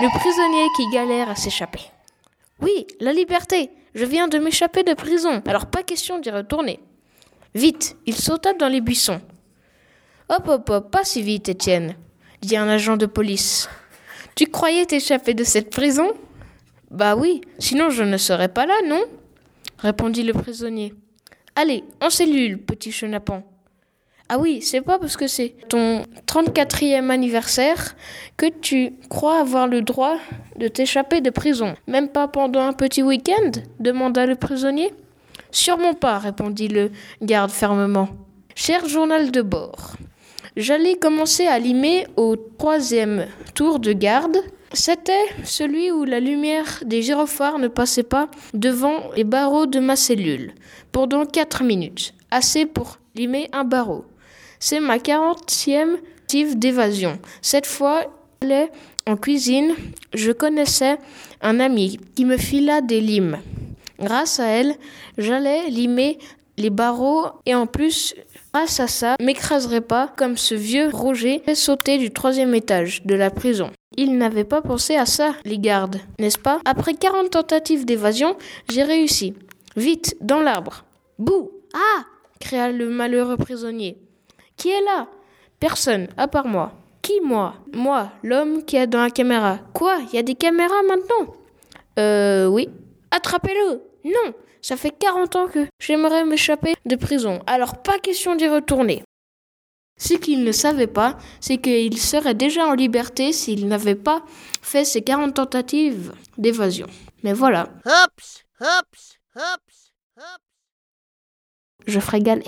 Le prisonnier qui galère à s'échapper. Oui, la liberté. Je viens de m'échapper de prison, alors pas question d'y retourner. Vite, il sauta dans les buissons. Hop, hop, hop, pas si vite, Étienne, dit un agent de police. Tu croyais t'échapper de cette prison? Bah oui, sinon je ne serais pas là, non? répondit le prisonnier. Allez, en cellule, petit chenapan. Ah oui, c'est pas parce que c'est ton 34e anniversaire que tu crois avoir le droit de t'échapper de prison. Même pas pendant un petit week-end? Demanda le prisonnier. Sûrement pas, répondit le garde fermement. Cher journal de bord, j'allais commencer à limer au troisième tour de garde. C'était celui où la lumière des gyrophares ne passait pas devant les barreaux de ma cellule pendant quatre minutes. Assez pour limer un barreau. C'est ma quarantième tentative d'évasion. Cette fois, est en cuisine. Je connaissais un ami qui me fila des limes. Grâce à elle, j'allais limer les barreaux et en plus, grâce à ça, m'écraserais pas comme ce vieux Roger fait sauter du troisième étage de la prison. Il n'avait pas pensé à ça, les gardes, n'est-ce pas? Après 40 tentatives d'évasion, j'ai réussi. Vite, dans l'arbre. Bouh Ah cria le malheureux prisonnier. Qui est là? Personne, à part moi. Qui moi? Moi, l'homme qui est dans la caméra. Quoi? Il y a des caméras maintenant? Euh oui. Attrapez-le Non Ça fait 40 ans que j'aimerais m'échapper de prison, alors pas question d'y retourner. Ce qu'il ne savait pas, c'est qu'il serait déjà en liberté s'il n'avait pas fait ses 40 tentatives d'évasion. Mais voilà. Hops, hops, hops, hops. Je ferai galet.